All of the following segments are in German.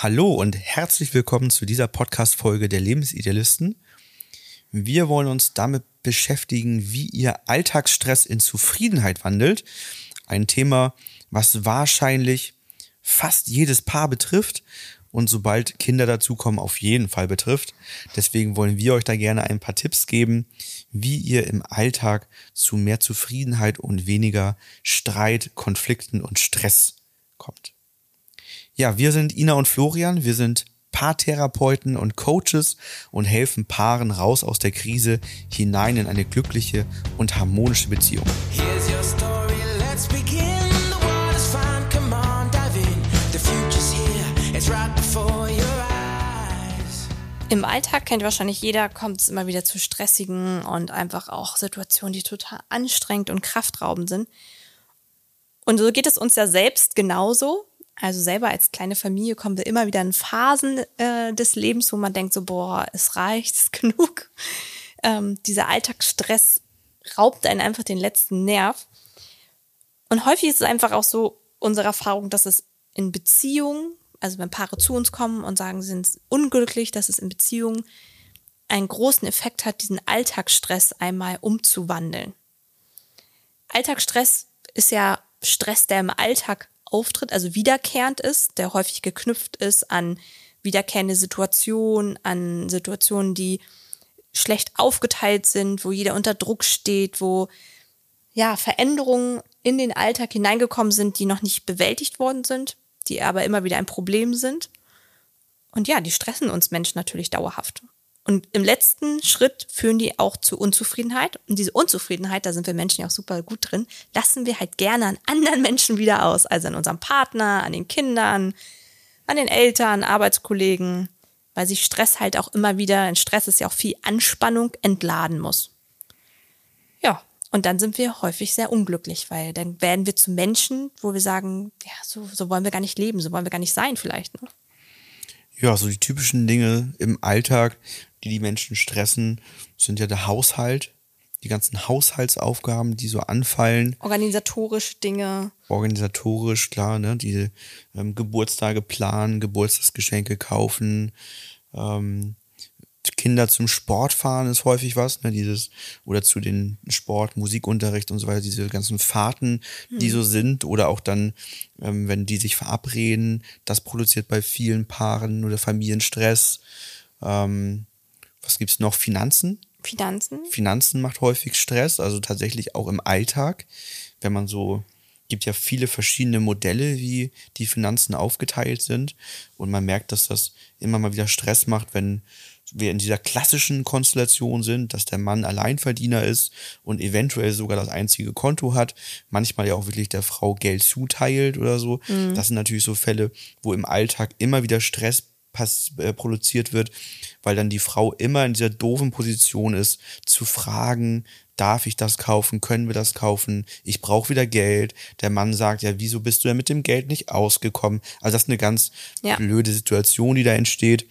Hallo und herzlich willkommen zu dieser Podcast-Folge der Lebensidealisten. Wir wollen uns damit beschäftigen, wie ihr Alltagsstress in Zufriedenheit wandelt. Ein Thema, was wahrscheinlich fast jedes Paar betrifft und sobald Kinder dazukommen, auf jeden Fall betrifft. Deswegen wollen wir euch da gerne ein paar Tipps geben, wie ihr im Alltag zu mehr Zufriedenheit und weniger Streit, Konflikten und Stress kommt. Ja, wir sind Ina und Florian. Wir sind Paartherapeuten und Coaches und helfen Paaren raus aus der Krise hinein in eine glückliche und harmonische Beziehung. Im Alltag kennt wahrscheinlich jeder, kommt es immer wieder zu stressigen und einfach auch Situationen, die total anstrengend und kraftraubend sind. Und so geht es uns ja selbst genauso. Also selber als kleine Familie kommen wir immer wieder in Phasen äh, des Lebens, wo man denkt so, boah, es reicht, es ist genug. Ähm, dieser Alltagsstress raubt einen einfach den letzten Nerv. Und häufig ist es einfach auch so unsere Erfahrung, dass es in Beziehungen, also wenn Paare zu uns kommen und sagen, sie sind unglücklich, dass es in Beziehungen einen großen Effekt hat, diesen Alltagsstress einmal umzuwandeln. Alltagsstress ist ja Stress, der im Alltag auftritt, also wiederkehrend ist, der häufig geknüpft ist an wiederkehrende Situationen, an Situationen, die schlecht aufgeteilt sind, wo jeder unter Druck steht, wo ja Veränderungen in den Alltag hineingekommen sind, die noch nicht bewältigt worden sind, die aber immer wieder ein Problem sind. Und ja, die stressen uns Menschen natürlich dauerhaft. Und im letzten Schritt führen die auch zu Unzufriedenheit. Und diese Unzufriedenheit, da sind wir Menschen ja auch super gut drin, lassen wir halt gerne an anderen Menschen wieder aus. Also an unserem Partner, an den Kindern, an den Eltern, Arbeitskollegen, weil sich Stress halt auch immer wieder, in Stress ist ja auch viel Anspannung, entladen muss. Ja, und dann sind wir häufig sehr unglücklich, weil dann werden wir zu Menschen, wo wir sagen, ja, so, so wollen wir gar nicht leben, so wollen wir gar nicht sein vielleicht. Ne? Ja, so die typischen Dinge im Alltag, die die Menschen stressen, sind ja der Haushalt, die ganzen Haushaltsaufgaben, die so anfallen. Organisatorisch Dinge. Organisatorisch, klar, ne? Diese ähm, Geburtstage planen, Geburtstagsgeschenke kaufen, ähm, Kinder zum Sport fahren ist häufig was, ne, dieses, oder zu den Sport, Musikunterricht und so weiter, diese ganzen Fahrten, die hm. so sind, oder auch dann, ähm, wenn die sich verabreden, das produziert bei vielen Paaren oder Familien Stress. Ähm, was gibt's noch? Finanzen? Finanzen. Finanzen macht häufig Stress, also tatsächlich auch im Alltag, wenn man so gibt ja viele verschiedene Modelle, wie die Finanzen aufgeteilt sind. Und man merkt, dass das immer mal wieder Stress macht, wenn wir in dieser klassischen Konstellation sind, dass der Mann Alleinverdiener ist und eventuell sogar das einzige Konto hat, manchmal ja auch wirklich der Frau Geld zuteilt oder so. Mhm. Das sind natürlich so Fälle, wo im Alltag immer wieder Stress pass äh, produziert wird, weil dann die Frau immer in dieser doofen Position ist, zu fragen, darf ich das kaufen, können wir das kaufen, ich brauche wieder Geld. Der Mann sagt, ja, wieso bist du denn mit dem Geld nicht ausgekommen? Also das ist eine ganz ja. blöde Situation, die da entsteht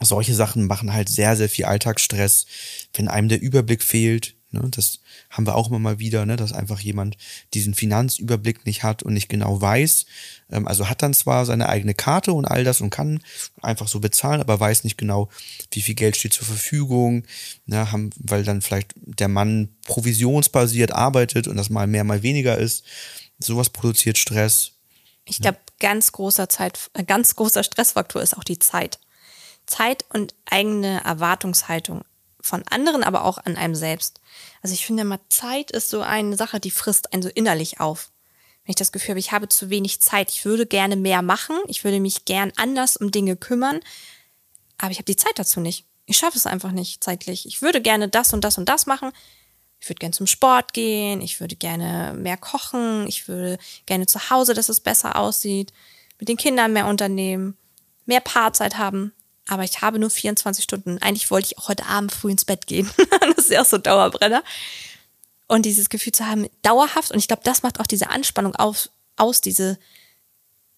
solche Sachen machen halt sehr, sehr viel Alltagsstress, wenn einem der Überblick fehlt. Ne, das haben wir auch immer mal wieder, ne, dass einfach jemand diesen Finanzüberblick nicht hat und nicht genau weiß. Ähm, also hat dann zwar seine eigene Karte und all das und kann einfach so bezahlen, aber weiß nicht genau, wie viel Geld steht zur Verfügung, ne, haben, weil dann vielleicht der Mann provisionsbasiert arbeitet und das mal mehr, mal weniger ist. Sowas produziert Stress. Ich glaube, ganz großer Zeit, äh, ganz großer Stressfaktor ist auch die Zeit. Zeit und eigene Erwartungshaltung von anderen, aber auch an einem selbst. Also ich finde immer, Zeit ist so eine Sache, die frisst einen so innerlich auf. Wenn ich das Gefühl habe, ich habe zu wenig Zeit, ich würde gerne mehr machen, ich würde mich gern anders um Dinge kümmern, aber ich habe die Zeit dazu nicht. Ich schaffe es einfach nicht zeitlich. Ich würde gerne das und das und das machen. Ich würde gerne zum Sport gehen, ich würde gerne mehr kochen, ich würde gerne zu Hause, dass es besser aussieht, mit den Kindern mehr unternehmen, mehr Paarzeit haben aber ich habe nur 24 Stunden. Eigentlich wollte ich auch heute Abend früh ins Bett gehen. das ist ja auch so Dauerbrenner. Und dieses Gefühl zu haben, dauerhaft, und ich glaube, das macht auch diese Anspannung auf, aus, diese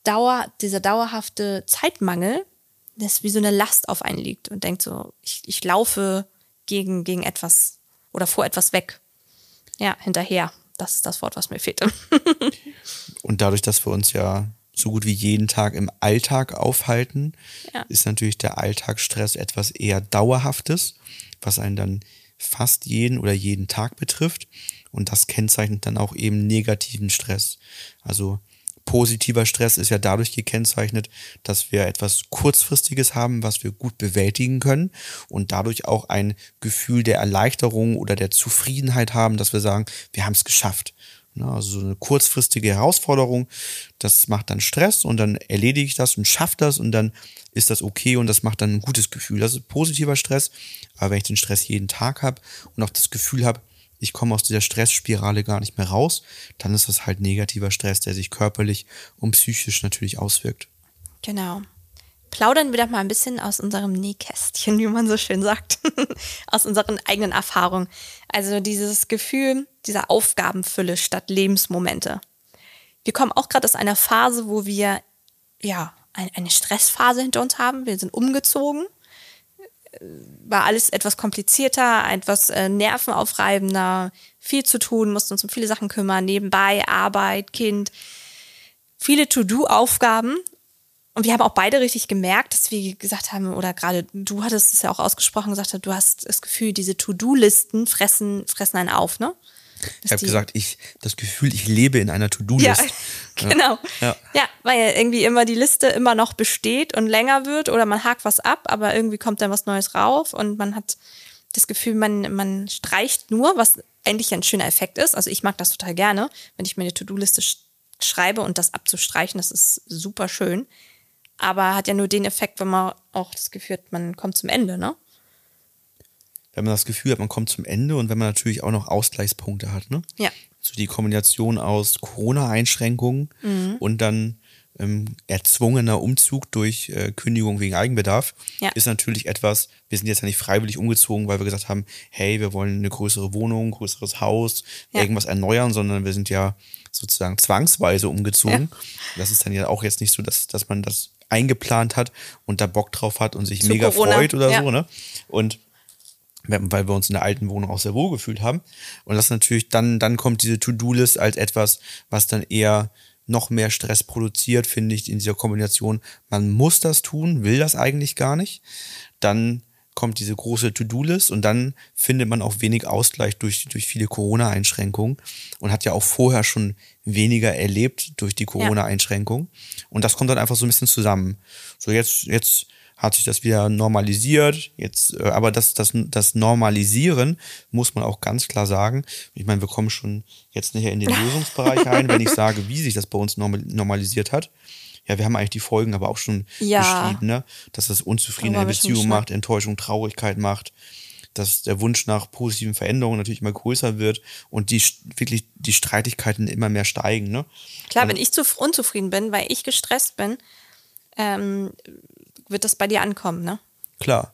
Dauer, dieser dauerhafte Zeitmangel, das wie so eine Last auf einen liegt und denkt so, ich, ich laufe gegen, gegen etwas oder vor etwas weg. Ja, hinterher. Das ist das Wort, was mir fehlte. und dadurch, dass wir uns ja so gut wie jeden Tag im Alltag aufhalten, Ja. ist natürlich der Alltagsstress etwas eher Dauerhaftes, was einen dann fast jeden oder jeden Tag betrifft. Und das kennzeichnet dann auch eben negativen Stress. Also positiver Stress ist ja dadurch gekennzeichnet, dass wir etwas Kurzfristiges haben, was wir gut bewältigen können und dadurch auch ein Gefühl der Erleichterung oder der Zufriedenheit haben, dass wir sagen, wir haben es geschafft. Ne, Also so eine kurzfristige Herausforderung, das macht dann Stress und dann erledige ich das und schaffe das und dann ist das okay und das macht dann ein gutes Gefühl. Das ist positiver Stress, aber wenn ich den Stress jeden Tag habe und auch das Gefühl habe, ich komme aus dieser Stressspirale gar nicht mehr raus, dann ist das halt negativer Stress, der sich körperlich und psychisch natürlich auswirkt. Genau. Plaudern wir doch mal ein bisschen aus unserem Nähkästchen, wie man so schön sagt. aus unseren eigenen Erfahrungen. Also dieses Gefühl dieser Aufgabenfülle statt Lebensmomente. Wir kommen auch gerade aus einer Phase, wo wir ja ein- eine Stressphase hinter uns haben. Wir sind umgezogen. Äh, War alles etwas komplizierter, etwas äh, nervenaufreibender, viel zu tun, mussten uns um viele Sachen kümmern, nebenbei Arbeit, Kind, viele To-Do-Aufgaben. Und wir haben auch beide richtig gemerkt, dass wir gesagt haben, oder gerade du hattest es ja auch ausgesprochen, gesagt hast, du hast das Gefühl, diese To-Do-Listen fressen, fressen einen auf, ne? Dass Ich habe gesagt, ich das Gefühl, ich lebe in einer ja, To-Do-List. genau. Ja. Ja. weil irgendwie immer die Liste immer noch besteht und länger wird oder man hakt was ab, aber irgendwie kommt dann was Neues rauf und man hat das Gefühl, man, man streicht nur, was eigentlich ein schöner Effekt ist. Also ich mag das total gerne, wenn ich mir eine To-Do-Liste sch schreibe und das abzustreichen, das ist super schön. Aber hat ja nur den Effekt, wenn man auch das Gefühl hat, man kommt zum Ende, ne? Wenn man das Gefühl hat, man kommt zum Ende und wenn man natürlich auch noch Ausgleichspunkte hat, ne? Ja. So die Kombination aus Corona-Einschränkungen Mhm. und dann ähm, erzwungener Umzug durch äh, Kündigung wegen Eigenbedarf Ja. ist natürlich etwas, wir sind jetzt ja nicht freiwillig umgezogen, weil wir gesagt haben, hey, wir wollen eine größere Wohnung, ein größeres Haus, Ja. irgendwas erneuern, sondern wir sind ja sozusagen zwangsweise umgezogen. Das ist dann ja auch jetzt nicht so, dass, dass man das eingeplant hat und da Bock drauf hat und sich Zu mega Corona, freut oder ja. so, ne? Und weil wir uns in der alten Wohnung auch sehr wohl gefühlt haben. Und das natürlich, dann, dann kommt diese To-Do-List als etwas, was dann eher noch mehr Stress produziert, finde ich, in dieser Kombination. Man muss das tun, will das eigentlich gar nicht. Dann kommt diese große To-Do-List und dann findet man auch wenig Ausgleich durch, durch viele Corona-Einschränkungen und hat ja auch vorher schon weniger erlebt durch die Corona-Einschränkungen. Und das kommt dann einfach so ein bisschen zusammen. So jetzt, jetzt hat sich das wieder normalisiert. Jetzt, äh, aber das, das, das Normalisieren muss man auch ganz klar sagen. Ich meine, wir kommen schon jetzt nicht in den Lösungsbereich rein, wenn ich sage, wie sich das bei uns normal, normalisiert hat. Ja, wir haben eigentlich die Folgen aber auch schon Ja. beschrieben, ne? dass das Unzufrieden in Darüber der haben wir schon Beziehung macht, Enttäuschung, Traurigkeit macht, dass der Wunsch nach positiven Veränderungen natürlich immer größer wird und die wirklich die Streitigkeiten immer mehr steigen. Ne? Klar, wenn ich zu unzufrieden bin, weil ich gestresst bin, ähm, wird das bei dir ankommen, ne? Klar.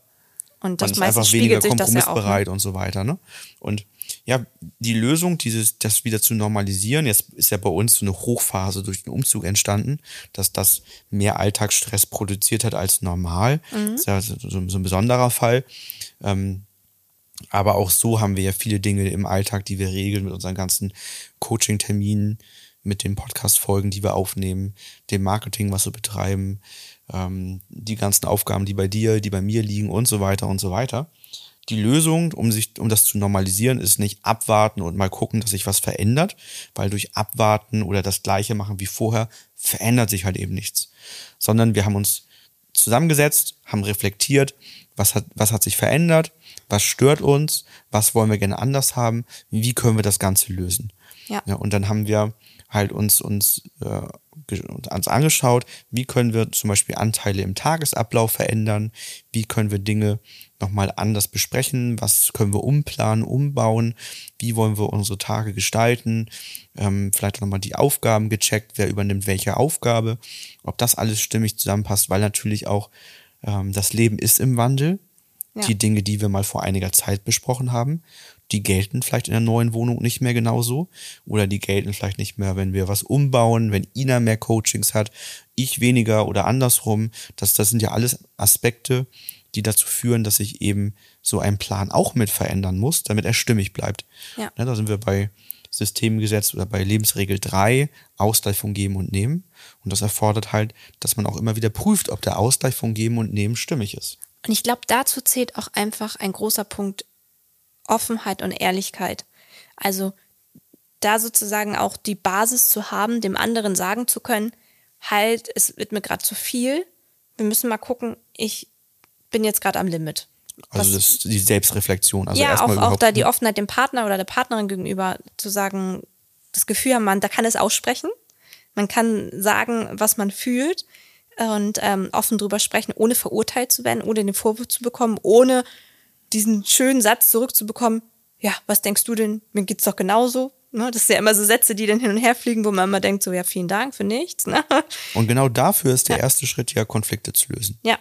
Und man das ist meistens einfach weniger das ja auch. Ne? kompromissbereit und so weiter. Ne? Und ja, die Lösung, dieses, das wieder zu normalisieren, jetzt ist ja bei uns so eine Hochphase durch den Umzug entstanden, dass das mehr Alltagsstress produziert hat als normal. Mhm. Das ist ja so, so, so ein besonderer Fall. Ähm, aber auch so haben wir ja viele Dinge im Alltag, die wir regeln mit unseren ganzen Coaching-Terminen, mit den Podcast-Folgen, die wir aufnehmen, dem Marketing, was wir betreiben, ähm, die ganzen Aufgaben, die bei dir, die bei mir liegen und so weiter und so weiter. Die Lösung, um sich, um das zu normalisieren, ist nicht abwarten und mal gucken, dass sich was verändert, weil durch Abwarten oder das Gleiche machen wie vorher verändert sich halt eben nichts, sondern wir haben uns zusammengesetzt, haben reflektiert, was hat, was hat sich verändert, was stört uns, was wollen wir gerne anders haben, wie können wir das Ganze lösen. Ja. Ja, und dann haben wir halt uns, uns, äh, uns angeschaut, wie können wir zum Beispiel Anteile im Tagesablauf verändern, wie können wir Dinge nochmal anders besprechen, was können wir umplanen, umbauen, wie wollen wir unsere Tage gestalten, ähm, vielleicht nochmal die Aufgaben gecheckt, wer übernimmt welche Aufgabe, ob das alles stimmig zusammenpasst, weil natürlich auch ähm, das Leben ist im Wandel. Ja. Die Dinge, die wir mal vor einiger Zeit besprochen haben, die gelten vielleicht in der neuen Wohnung nicht mehr genauso. Oder die gelten vielleicht nicht mehr, wenn wir was umbauen, wenn Ina mehr Coachings hat, ich weniger oder andersrum. Das, das sind ja alles Aspekte, die dazu führen, dass sich eben so ein Plan auch mit verändern muss, damit er stimmig bleibt. Ja. Ne, da sind wir bei Systemgesetz oder bei Lebensregel 3 Ausgleich von Geben und Nehmen. Und das erfordert halt, dass man auch immer wieder prüft, ob der Ausgleich von Geben und Nehmen stimmig ist. Und ich glaube, dazu zählt auch einfach ein großer Punkt Offenheit und Ehrlichkeit. Also da sozusagen auch die Basis zu haben, dem anderen sagen zu können, halt, es wird mir gerade zu viel. Wir müssen mal gucken, ich bin jetzt gerade am Limit. Also das die Selbstreflexion. Also ja, auch, auch da die Offenheit dem Partner oder der Partnerin gegenüber zu sagen, das Gefühl haben, man, da kann es aussprechen. Man kann sagen, was man fühlt und ähm, offen drüber sprechen, ohne verurteilt zu werden, ohne den Vorwurf zu bekommen, ohne diesen schönen Satz zurückzubekommen, ja, was denkst du denn? Mir geht's doch genauso. Ne? Das sind ja immer so Sätze, die dann hin und her fliegen, wo man immer denkt, so, ja, vielen Dank für nichts. Ne? Und genau dafür ist der erste Schritt ja, Konflikte zu lösen. Ja,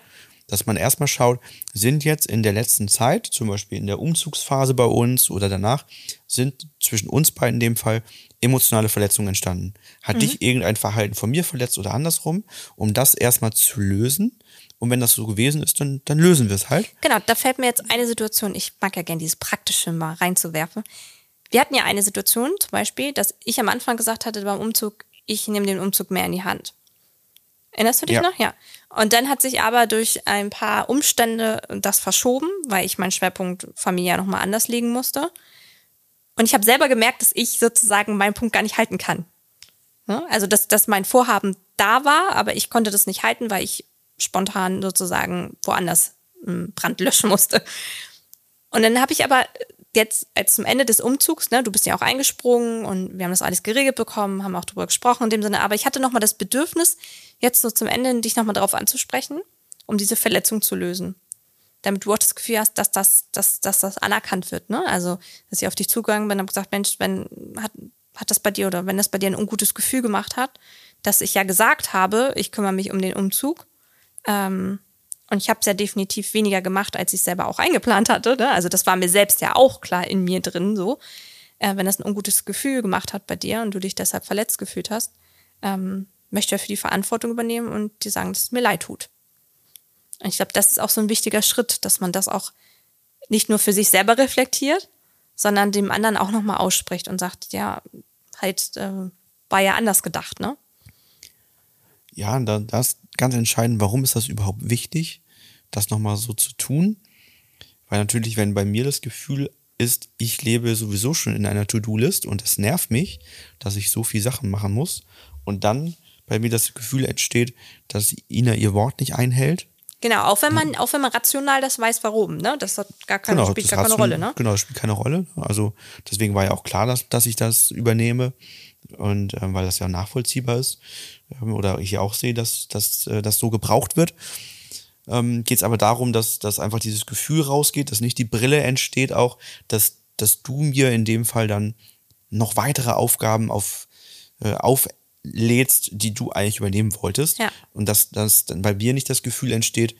Dass man erstmal schaut, sind jetzt in der letzten Zeit, zum Beispiel in der Umzugsphase bei uns oder danach, sind zwischen uns beiden in dem Fall emotionale Verletzungen entstanden. Hat dich irgendein Verhalten von mir verletzt oder andersrum, um das erstmal zu lösen? Und wenn das so gewesen ist, dann, dann lösen wir es halt. Genau, da fällt mir jetzt eine Situation, ich mag ja gerne dieses Praktische mal reinzuwerfen. Wir hatten ja eine Situation, zum Beispiel, dass ich am Anfang gesagt hatte beim Umzug, ich nehme den Umzug mehr in die Hand. Erinnerst du dich Ja. noch? Ja. Und dann hat sich aber durch ein paar Umstände das verschoben, weil ich meinen Schwerpunkt familiär nochmal anders legen musste. Und ich habe selber gemerkt, dass ich sozusagen meinen Punkt gar nicht halten kann. Ne? Also, dass, dass mein Vorhaben da war, aber ich konnte das nicht halten, weil ich spontan sozusagen woanders einen Brand löschen musste. Und dann habe ich aber jetzt als zum Ende des Umzugs, ne, du bist ja auch eingesprungen und wir haben das alles geregelt bekommen, haben auch drüber gesprochen in dem Sinne, aber ich hatte nochmal das Bedürfnis, jetzt so zum Ende dich nochmal darauf anzusprechen, um diese Verletzung zu lösen. Damit du auch das Gefühl hast, dass das, dass, dass das anerkannt wird. Ne? Also, dass ich auf dich zugegangen bin und habe gesagt, Mensch, wenn hat, hat das bei dir oder wenn das bei dir ein ungutes Gefühl gemacht hat, dass ich ja gesagt habe, ich kümmere mich um den Umzug. Ähm, und ich habe es ja definitiv weniger gemacht, als ich selber auch eingeplant hatte. Ne? Also das war mir selbst ja auch klar in mir drin so. Äh, wenn das ein ungutes Gefühl gemacht hat bei dir und du dich deshalb verletzt gefühlt hast, ähm, möchte ich für die Verantwortung übernehmen und dir sagen, dass es mir leid tut. Und ich glaube, das ist auch so ein wichtiger Schritt, dass man das auch nicht nur für sich selber reflektiert, sondern dem anderen auch nochmal ausspricht und sagt, ja, halt, äh, war ja anders gedacht, ne? Ja, da, das ist ganz entscheidend, warum ist das überhaupt wichtig, das nochmal so zu tun? Weil natürlich, wenn bei mir das Gefühl ist, ich lebe sowieso schon in einer To-Do-List und es nervt mich, dass ich so viel Sachen machen muss und dann bei mir das Gefühl entsteht, dass Ina ihr Wort nicht einhält. Genau, auch wenn man, auch wenn man rational das weiß, warum, ne? Das hat gar keine, spielt das gar keine Rolle, ne? Genau, das spielt keine Rolle. Also deswegen war ja auch klar, dass, dass ich das übernehme und ähm, weil das ja nachvollziehbar ist ähm, oder ich auch sehe, dass, dass äh, das so gebraucht wird. Ähm, Geht es aber darum, dass, dass einfach dieses Gefühl rausgeht, dass nicht die Brille entsteht, auch, dass, dass du mir in dem Fall dann noch weitere Aufgaben auf, äh, auflädst, die du eigentlich übernehmen wolltest. Ja. Und dass, dass dann bei mir nicht das Gefühl entsteht,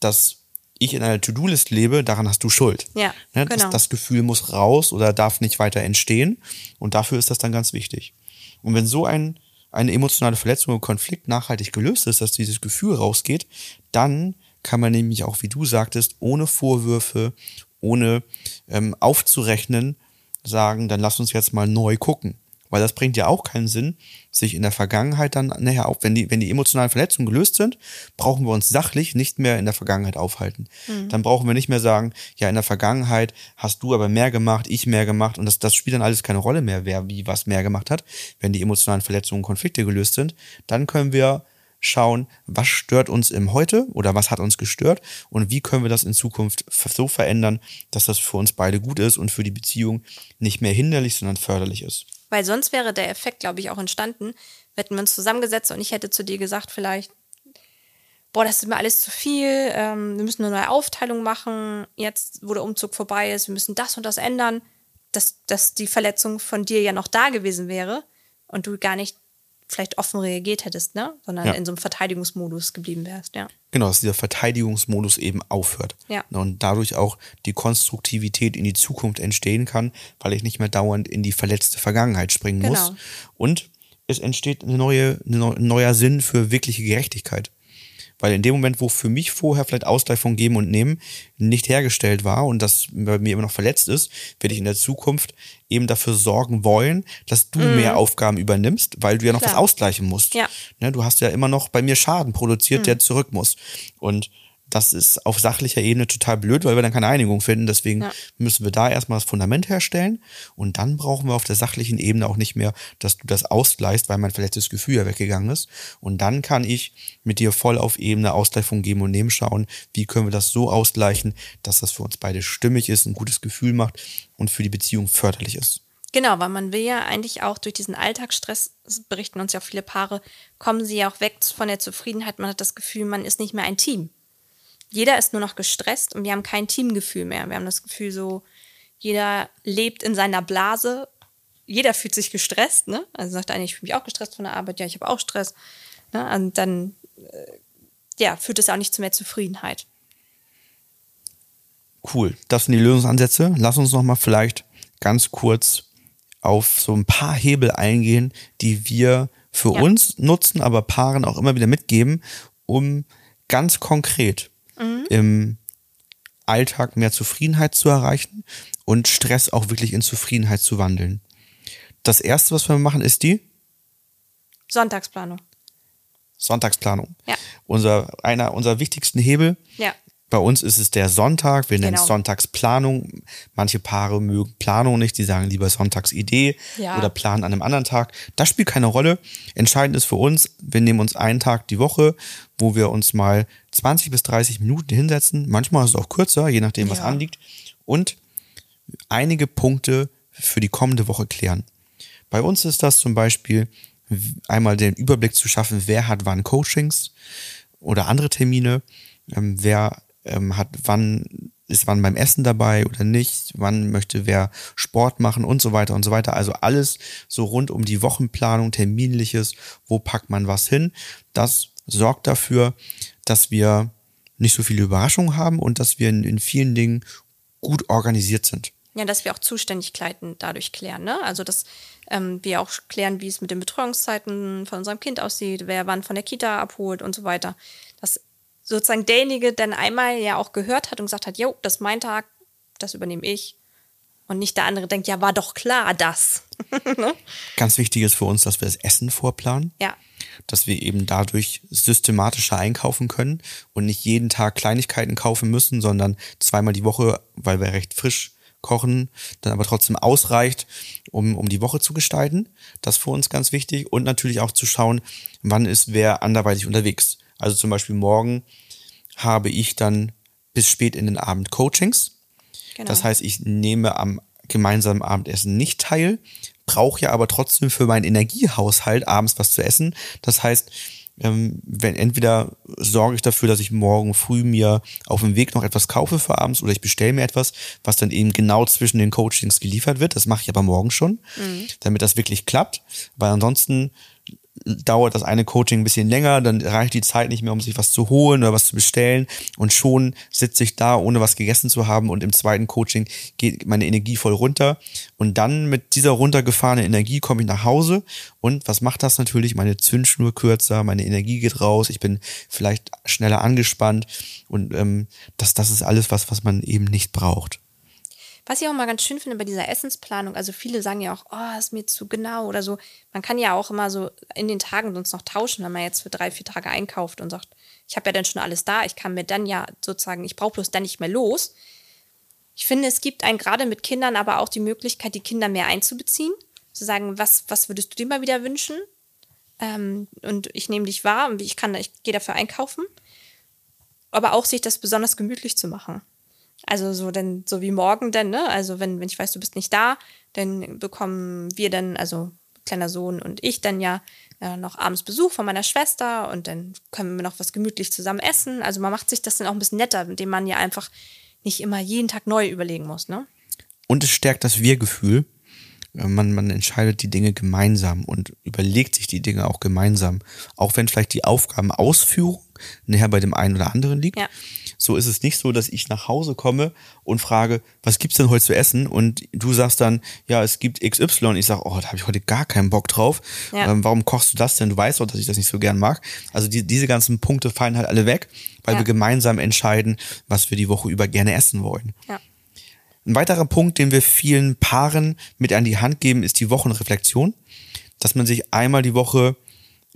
dass ich in einer To-Do-List lebe, daran hast du Schuld. Ja, ne? genau. das, das Gefühl muss raus oder darf nicht weiter entstehen. Und dafür ist das dann ganz wichtig. Und wenn so ein, eine emotionale Verletzung oder Konflikt nachhaltig gelöst ist, dass dieses Gefühl rausgeht, dann kann man nämlich auch, wie du sagtest, ohne Vorwürfe, ohne ähm, aufzurechnen, sagen, dann lass uns jetzt mal neu gucken. Weil das bringt ja auch keinen Sinn, sich in der Vergangenheit dann, naja, auch wenn die, wenn die emotionalen Verletzungen gelöst sind, brauchen wir uns sachlich nicht mehr in der Vergangenheit aufhalten. Dann brauchen wir nicht mehr sagen, ja, in der Vergangenheit hast du aber mehr gemacht, ich mehr gemacht und das, das spielt dann alles keine Rolle mehr, wer wie was mehr gemacht hat. Wenn die emotionalen Verletzungen und Konflikte gelöst sind, dann können wir schauen, was stört uns im Heute oder was hat uns gestört und wie können wir das in Zukunft so verändern, dass das für uns beide gut ist und für die Beziehung nicht mehr hinderlich, sondern förderlich ist. Weil sonst wäre der Effekt, glaube ich, auch entstanden, hätten wir uns zusammengesetzt und ich hätte zu dir gesagt, vielleicht, boah, das ist mir alles zu viel, ähm, wir müssen eine neue Aufteilung machen, jetzt, wo der Umzug vorbei ist, wir müssen das und das ändern, dass, dass die Verletzung von dir ja noch da gewesen wäre und du gar nicht vielleicht offen reagiert hättest, ne? Sondern Ja. in so einem Verteidigungsmodus geblieben wärst, ja. Genau, dass dieser Verteidigungsmodus eben aufhört. Ja. Und dadurch auch die Konstruktivität in die Zukunft entstehen kann, weil ich nicht mehr dauernd in die verletzte Vergangenheit springen muss. Genau. Und es entsteht eine neue, ein neuer Sinn für wirkliche Gerechtigkeit. Weil in dem Moment, wo für mich vorher vielleicht Ausgleich von Geben und Nehmen nicht hergestellt war und das bei mir immer noch verletzt ist, werde ich in der Zukunft eben dafür sorgen wollen, dass du mm. mehr Aufgaben übernimmst, weil du ja noch Klar. was ausgleichen musst. Ja. Ne, du hast ja immer noch bei mir Schaden produziert, mm. der zurück muss. Und das ist auf sachlicher Ebene total blöd, weil wir dann keine Einigung finden. Deswegen ja. müssen wir da erstmal das Fundament herstellen und dann brauchen wir auf der sachlichen Ebene auch nicht mehr, dass du das ausgleichst, weil mein verletztes Gefühl ja weggegangen ist. Und dann kann ich mit dir voll auf Ebene Ausgleich von Geben und Nehmen schauen, wie können wir das so ausgleichen, dass das für uns beide stimmig ist, ein gutes Gefühl macht und für die Beziehung förderlich ist. Genau, weil man will ja eigentlich auch durch diesen Alltagsstress, berichten uns ja auch viele Paare, kommen sie ja auch weg von der Zufriedenheit. Man hat das Gefühl, man ist nicht mehr ein Team jeder ist nur noch gestresst und wir haben kein Teamgefühl mehr. Wir haben das Gefühl so, jeder lebt in seiner Blase. Jeder fühlt sich gestresst, ne? Also sagt einer, ich fühle mich auch gestresst von der Arbeit, ja, ich habe auch Stress. Ne? Und dann, äh, ja, führt es auch nicht zu mehr Zufriedenheit. Cool, das sind die Lösungsansätze. Lass uns noch mal vielleicht ganz kurz auf so ein paar Hebel eingehen, die wir für ja. uns nutzen, aber Paaren auch immer wieder mitgeben, um ganz konkret mhm. im Alltag mehr Zufriedenheit zu erreichen und Stress auch wirklich in Zufriedenheit zu wandeln. Das erste, was wir machen, ist die Sonntagsplanung. Sonntagsplanung. Ja. Unser, einer unserer wichtigsten Hebel. Ja. Bei uns ist es der Sonntag, wir nennen es genau. Sonntagsplanung. Manche Paare mögen Planung nicht, die sagen lieber Sonntagsidee ja. oder planen an einem anderen Tag. Das spielt keine Rolle. Entscheidend ist für uns, wir nehmen uns einen Tag die Woche, wo wir uns mal 20 bis 30 Minuten hinsetzen. Manchmal ist es auch kürzer, je nachdem, was ja. anliegt. Und einige Punkte für die kommende Woche klären. Bei uns ist das zum Beispiel einmal den Überblick zu schaffen, wer hat wann Coachings oder andere Termine, ähm, wer ähm, hat, wann ist wann beim Essen dabei oder nicht, wann möchte wer Sport machen und so weiter und so weiter. Also alles so rund um die Wochenplanung, terminliches, wo packt man was hin. Das sorgt dafür, dass wir nicht so viele Überraschungen haben und dass wir in, in vielen Dingen gut organisiert sind. Ja, dass wir auch Zuständigkeiten dadurch klären. Ne? Also, dass ähm, wir auch klären, wie es mit den Betreuungszeiten von unserem Kind aussieht, wer wann von der Kita abholt und so weiter. Dass sozusagen derjenige dann einmal ja auch gehört hat und gesagt hat, jo, das ist mein Tag, das übernehme ich. Und nicht der andere denkt, ja, war doch klar, das. ne? Ganz wichtig ist für uns, dass wir das Essen vorplanen. Ja. Dass wir eben dadurch systematischer einkaufen können und nicht jeden Tag Kleinigkeiten kaufen müssen, sondern zweimal die Woche, weil wir recht frisch kochen, dann aber trotzdem ausreicht, um, um die Woche zu gestalten. Das ist für uns ganz wichtig. Und natürlich auch zu schauen, wann ist wer anderweitig unterwegs. Also zum Beispiel morgen habe ich dann bis spät in den Abend Coachings. Genau. Das heißt, ich nehme am gemeinsamen Abendessen nicht teil, brauche ja aber trotzdem für meinen Energiehaushalt abends was zu essen. Das heißt, ähm, wenn entweder sorge ich dafür, dass ich morgen früh mir auf dem Weg noch etwas kaufe für abends oder ich bestelle mir etwas, was dann eben genau zwischen den Coachings geliefert wird. Das mache ich aber morgen schon, mhm. damit das wirklich klappt. Weil ansonsten dauert das eine Coaching ein bisschen länger, dann reicht die Zeit nicht mehr, um sich was zu holen oder was zu bestellen und schon sitze ich da, ohne was gegessen zu haben und im zweiten Coaching geht meine Energie voll runter und dann mit dieser runtergefahrenen Energie komme ich nach Hause und was macht das natürlich? Meine Zündschnur kürzer, meine Energie geht raus, ich bin vielleicht schneller angespannt und ähm, das, das ist alles was, was man eben nicht braucht. Was ich auch mal ganz schön finde bei dieser Essensplanung, also viele sagen ja auch, oh, ist mir zu genau oder so. Man kann ja auch immer so in den Tagen sonst noch tauschen, wenn man jetzt für drei, vier Tage einkauft und sagt, ich habe ja dann schon alles da, ich kann mir dann ja sozusagen, ich brauche bloß dann nicht mehr los. Ich finde, es gibt einen gerade mit Kindern aber auch die Möglichkeit, die Kinder mehr einzubeziehen. Zu sagen, was, was würdest du dir mal wieder wünschen? Ähm, und ich nehme dich wahr und ich kann, ich gehe dafür einkaufen. Aber auch sich das besonders gemütlich zu machen. Also so denn, so wie morgen denn, ne? Also wenn, wenn ich weiß, du bist nicht da, dann bekommen wir dann, also kleiner Sohn und ich dann ja äh, noch abends Besuch von meiner Schwester und dann können wir noch was gemütlich zusammen essen. Also man macht sich das dann auch ein bisschen netter, indem man ja einfach nicht immer jeden Tag neu überlegen muss, ne? Und es stärkt das Wir-Gefühl, Äh, man, man entscheidet die Dinge gemeinsam und überlegt sich die Dinge auch gemeinsam. Auch wenn vielleicht die Aufgabenausführung näher bei dem einen oder anderen liegt. Ja. So ist es nicht so, dass ich nach Hause komme und frage, was gibt's denn heute zu essen? Und du sagst dann, ja, es gibt XY. Und ich sage, oh, da habe ich heute gar keinen Bock drauf. Ja. Ähm, warum kochst du das denn? Du weißt doch, dass ich das nicht so gern mag. Also die, diese ganzen Punkte fallen halt alle weg, weil ja. wir gemeinsam entscheiden, was wir die Woche über gerne essen wollen. Ja. Ein weiterer Punkt, den wir vielen Paaren mit an die Hand geben, ist die Wochenreflexion. Dass man sich einmal die Woche,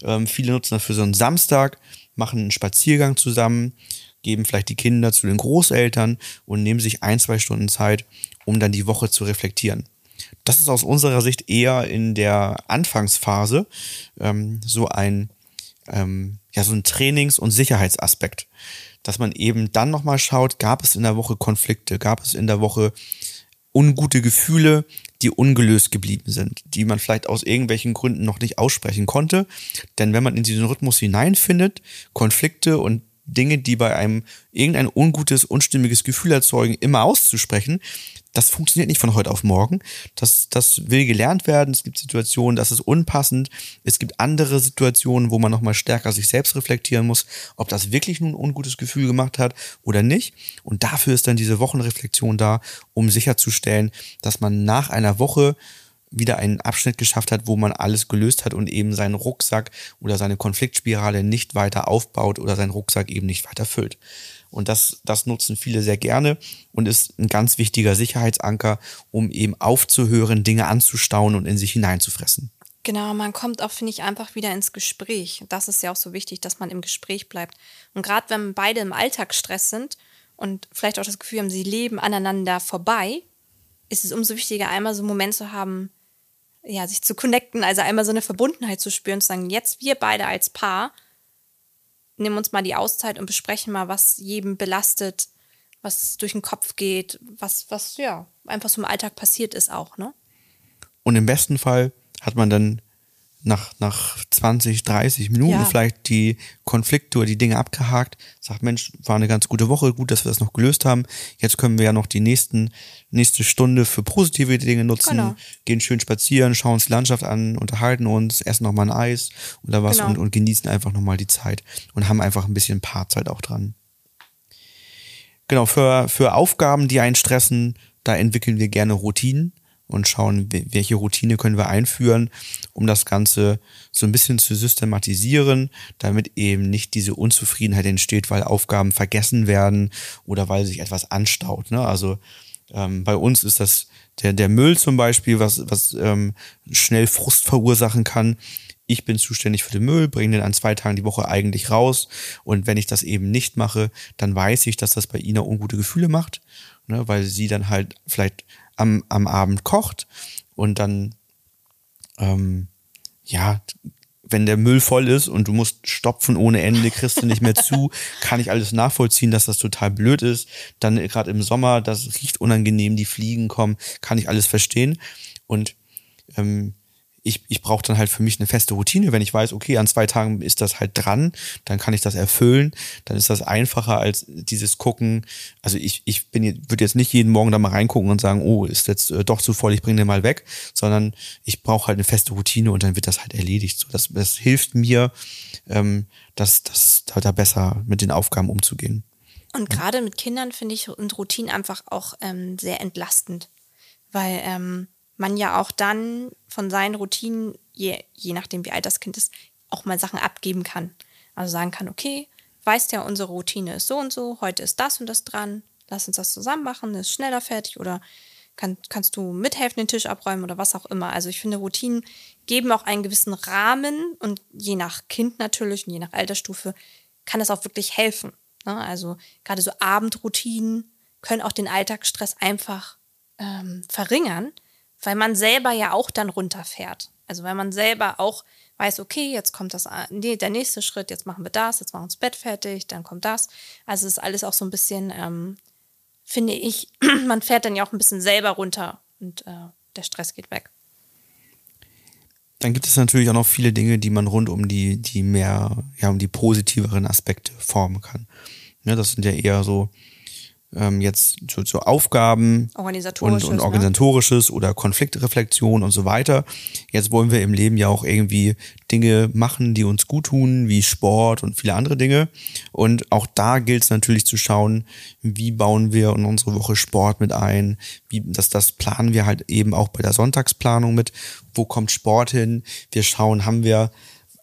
ähm, viele nutzen das für so einen Samstag, machen einen Spaziergang zusammen, geben vielleicht die Kinder zu den Großeltern und nehmen sich ein, zwei Stunden Zeit, um dann die Woche zu reflektieren. Das ist aus unserer Sicht eher in der Anfangsphase ähm, so ein ähm, ja so ein Trainings- und Sicherheitsaspekt, dass man eben dann nochmal schaut, gab es in der Woche Konflikte, gab es in der Woche ungute Gefühle, die ungelöst geblieben sind, die man vielleicht aus irgendwelchen Gründen noch nicht aussprechen konnte. Denn wenn man in diesen Rhythmus hineinfindet, Konflikte und Dinge, die bei einem irgendein ungutes, unstimmiges Gefühl erzeugen, immer auszusprechen, das funktioniert nicht von heute auf morgen. Das, das will gelernt werden. Es gibt Situationen, das ist unpassend. Es gibt andere Situationen, wo man nochmal stärker sich selbst reflektieren muss, ob das wirklich nun ein ungutes Gefühl gemacht hat oder nicht. Und dafür ist dann diese Wochenreflexion da, um sicherzustellen, dass man nach einer Woche wieder einen Abschnitt geschafft hat, wo man alles gelöst hat und eben seinen Rucksack oder seine Konfliktspirale nicht weiter aufbaut oder seinen Rucksack eben nicht weiter füllt. Und das, das nutzen viele sehr gerne und ist ein ganz wichtiger Sicherheitsanker, um eben aufzuhören, Dinge anzustauen und in sich hineinzufressen. Genau, man kommt auch, finde ich, einfach wieder ins Gespräch. Das ist ja auch so wichtig, dass man im Gespräch bleibt. Und gerade wenn beide im Alltagsstress sind und vielleicht auch das Gefühl haben, sie leben aneinander vorbei, ist es umso wichtiger, einmal so einen Moment zu haben, ja, sich zu connecten, also einmal so eine Verbundenheit zu spüren, zu sagen, jetzt wir beide als Paar nehmen uns mal die Auszeit und besprechen mal, was jedem belastet, was durch den Kopf geht, was, was ja einfach so im Alltag passiert ist auch, ne? Und im besten Fall hat man dann nach, nach 20, 30 Minuten ja. vielleicht die Konflikte oder die Dinge abgehakt, sagt, Mensch, war eine ganz gute Woche, gut, dass wir das noch gelöst haben. Jetzt können wir ja noch die nächsten, nächste Stunde für positive Dinge nutzen, genau. gehen schön spazieren, schauen uns die Landschaft an, unterhalten uns, essen nochmal ein Eis oder was genau. und, und genießen einfach nochmal die Zeit und haben einfach ein bisschen Paarzeit auch dran. Genau, für, für Aufgaben, die einen stressen, da entwickeln wir gerne Routinen und schauen, welche Routine können wir einführen, um das Ganze so ein bisschen zu systematisieren, damit eben nicht diese Unzufriedenheit entsteht, weil Aufgaben vergessen werden oder weil sich etwas anstaut. Ne? Also ähm, bei uns ist das der, der Müll zum Beispiel, was, was ähm, schnell Frust verursachen kann. Ich bin zuständig für den Müll, bringe den an zwei Tagen die Woche eigentlich raus. Und wenn ich das eben nicht mache, dann weiß ich, dass das bei Ina ungute Gefühle macht, ne, weil sie dann halt vielleicht am, am Abend kocht und dann, ähm, ja, wenn der Müll voll ist und du musst stopfen ohne Ende, kriegst du nicht mehr zu, kann ich alles nachvollziehen, dass das total blöd ist. Dann gerade im Sommer, das riecht unangenehm, die Fliegen kommen, kann ich alles verstehen. Und ähm, ich, ich brauche dann halt für mich eine feste Routine. Wenn ich weiß, okay, an zwei Tagen ist das halt dran, dann kann ich das erfüllen. Dann ist das einfacher als dieses Gucken. Also ich, ich bin würde jetzt nicht jeden Morgen da mal reingucken und sagen, oh, ist jetzt äh, doch zu voll, ich bringe den mal weg, sondern ich brauche halt eine feste Routine und dann wird das halt erledigt. So, das, das hilft mir, ähm, das, das da, da besser mit den Aufgaben umzugehen. Und gerade mit Kindern finde ich und Routinen einfach auch ähm, sehr entlastend, weil ähm, man ja auch dann von seinen Routinen, je, je nachdem wie alt das Kind ist, auch mal Sachen abgeben kann. Also sagen kann, okay, weißt ja, unsere Routine ist so und so, heute ist das und das dran, lass uns das zusammen machen, ist schneller fertig oder kann, kannst du mithelfen, den Tisch abräumen oder was auch immer. Also ich finde, Routinen geben auch einen gewissen Rahmen und je nach Kind natürlich und je nach Altersstufe kann es auch wirklich helfen. Ne? Also gerade so Abendroutinen können auch den Alltagsstress einfach ähm, verringern, weil man selber ja auch dann runterfährt. Also weil man selber auch weiß, okay, jetzt kommt das, nee, der nächste Schritt, jetzt machen wir das, jetzt machen wir uns Bett fertig, dann kommt das. Also es ist alles auch so ein bisschen, ähm, finde ich, man fährt dann ja auch ein bisschen selber runter und äh, der Stress geht weg. Dann gibt es natürlich auch noch viele Dinge, die man rund um die, die mehr, ja, um die positiveren Aspekte formen kann. Ja, das sind ja eher so ähm, jetzt zu, zu Aufgaben und, Organisatorisches, und ne? organisatorisches oder Konfliktreflexion und so weiter. Jetzt wollen wir im Leben ja auch irgendwie Dinge machen, die uns gut tun, wie Sport und viele andere Dinge. Und auch da gilt es natürlich zu schauen, wie bauen wir in unsere Woche Sport mit ein, wie das, das planen wir halt eben auch bei der Sonntagsplanung mit. Wo kommt Sport hin? Wir schauen, haben wir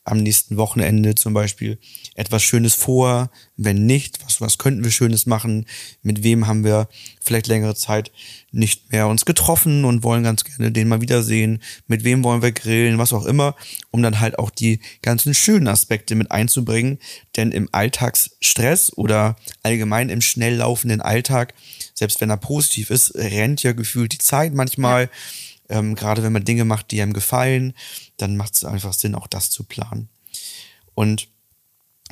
am nächsten Wochenende zum Beispiel etwas Schönes vor? Wenn nicht, was, was könnten wir Schönes machen? Mit wem haben wir vielleicht längere Zeit nicht mehr uns getroffen und wollen ganz gerne den mal wiedersehen? Mit wem wollen wir grillen? Was auch immer, um dann halt auch die ganzen schönen Aspekte mit einzubringen. Denn im Alltagsstress oder allgemein im schnell laufenden Alltag, selbst wenn er positiv ist, rennt ja gefühlt die Zeit manchmal. Ja ähm, gerade wenn man Dinge macht, die einem gefallen, dann macht es einfach Sinn, auch das zu planen. Und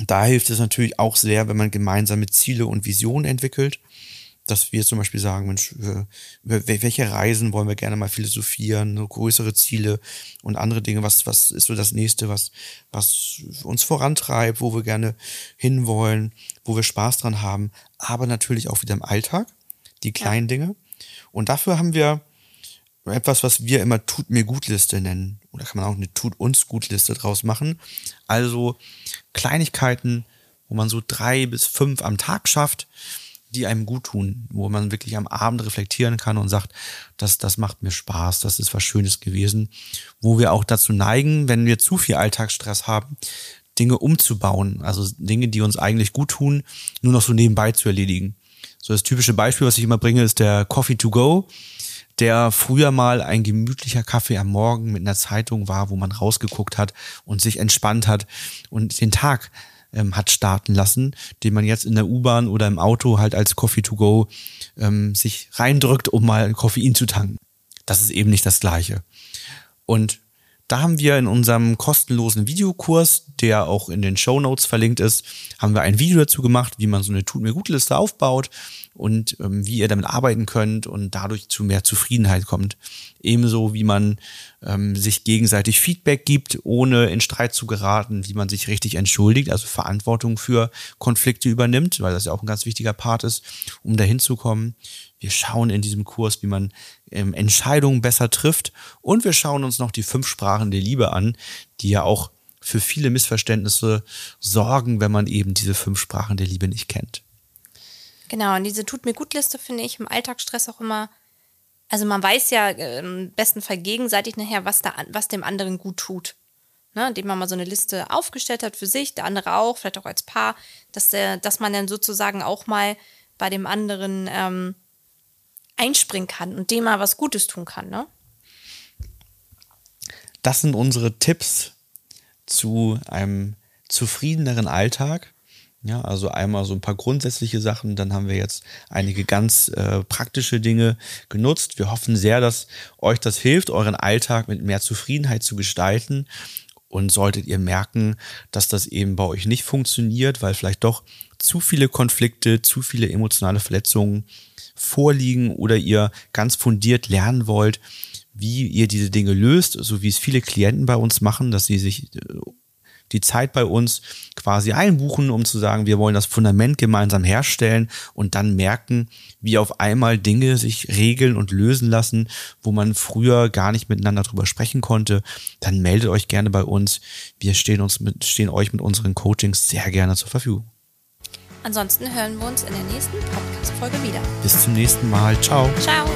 da hilft es natürlich auch sehr, wenn man gemeinsame Ziele und Visionen entwickelt, dass wir zum Beispiel sagen, Mensch, über welche Reisen wollen wir gerne mal philosophieren, größere Ziele und andere Dinge, was, was ist so das nächste, was, was uns vorantreibt, wo wir gerne hinwollen, wo wir Spaß dran haben, aber natürlich auch wieder im Alltag, die kleinen ja. Dinge. Und dafür haben wir etwas, was wir immer Tut mir gut Liste nennen. Oder kann man auch eine Tut uns gut Liste draus machen. Also Kleinigkeiten, wo man so drei bis fünf am Tag schafft, die einem gut tun, wo man wirklich am Abend reflektieren kann und sagt, das, das macht mir Spaß, das ist was Schönes gewesen. Wo wir auch dazu neigen, wenn wir zu viel Alltagsstress haben, Dinge umzubauen, also Dinge, die uns eigentlich gut tun, nur noch so nebenbei zu erledigen. So das typische Beispiel, was ich immer bringe, ist der Coffee to go der früher mal ein gemütlicher Kaffee am Morgen mit einer Zeitung war, wo man rausgeguckt hat und sich entspannt hat und den Tag ähm, hat starten lassen, den man jetzt in der U-Bahn oder im Auto halt als Coffee to go ähm, sich reindrückt, um mal Koffein zu tanken. Das ist eben nicht das Gleiche. Und da haben wir in unserem kostenlosen Videokurs, der auch in den Show Notes verlinkt ist, haben wir ein Video dazu gemacht, wie man so eine Tut mir gut Liste aufbaut und ähm, wie ihr damit arbeiten könnt und dadurch zu mehr Zufriedenheit kommt. Ebenso wie man ähm, sich gegenseitig Feedback gibt, ohne in Streit zu geraten, wie man sich richtig entschuldigt, also Verantwortung für Konflikte übernimmt, weil das ja auch ein ganz wichtiger Part ist, um dahin zu kommen. Wir schauen in diesem Kurs, wie man ähm, Entscheidungen besser trifft und wir schauen uns noch die fünf Sprachen der Liebe an, die ja auch für viele Missverständnisse sorgen, wenn man eben diese fünf Sprachen der Liebe nicht kennt. Genau, und diese Tut mir gut Liste finde ich im Alltagsstress auch immer. Also man weiß ja äh, im besten Fall gegenseitig nachher, was, da, was dem anderen gut tut. Ne, indem man mal so eine Liste aufgestellt hat für sich, der andere auch, vielleicht auch als Paar, dass, der, dass man dann sozusagen auch mal bei dem anderen ähm, einspringen kann und dem mal was Gutes tun kann. Ne? Das sind unsere Tipps zu einem zufriedeneren Alltag. Ja, also einmal so ein paar grundsätzliche Sachen, dann haben wir jetzt einige ganz äh, praktische Dinge genutzt. Wir hoffen sehr, dass euch das hilft, euren Alltag mit mehr Zufriedenheit zu gestalten. Und solltet ihr merken, dass das eben bei euch nicht funktioniert, weil vielleicht doch zu viele Konflikte, zu viele emotionale Verletzungen vorliegen oder ihr ganz fundiert lernen wollt, wie ihr diese Dinge löst, so wie es viele Klienten bei uns machen, dass sie sich äh, die Zeit bei uns quasi einbuchen, um zu sagen, wir wollen das Fundament gemeinsam herstellen und dann merken, wie auf einmal Dinge sich regeln und lösen lassen, wo man früher gar nicht miteinander drüber sprechen konnte, dann meldet euch gerne bei uns. Wir stehen uns mit, stehen euch mit unseren Coachings sehr gerne zur Verfügung. Ansonsten hören wir uns in der nächsten Podcast-Folge wieder. Bis zum nächsten Mal. Ciao. Ciao.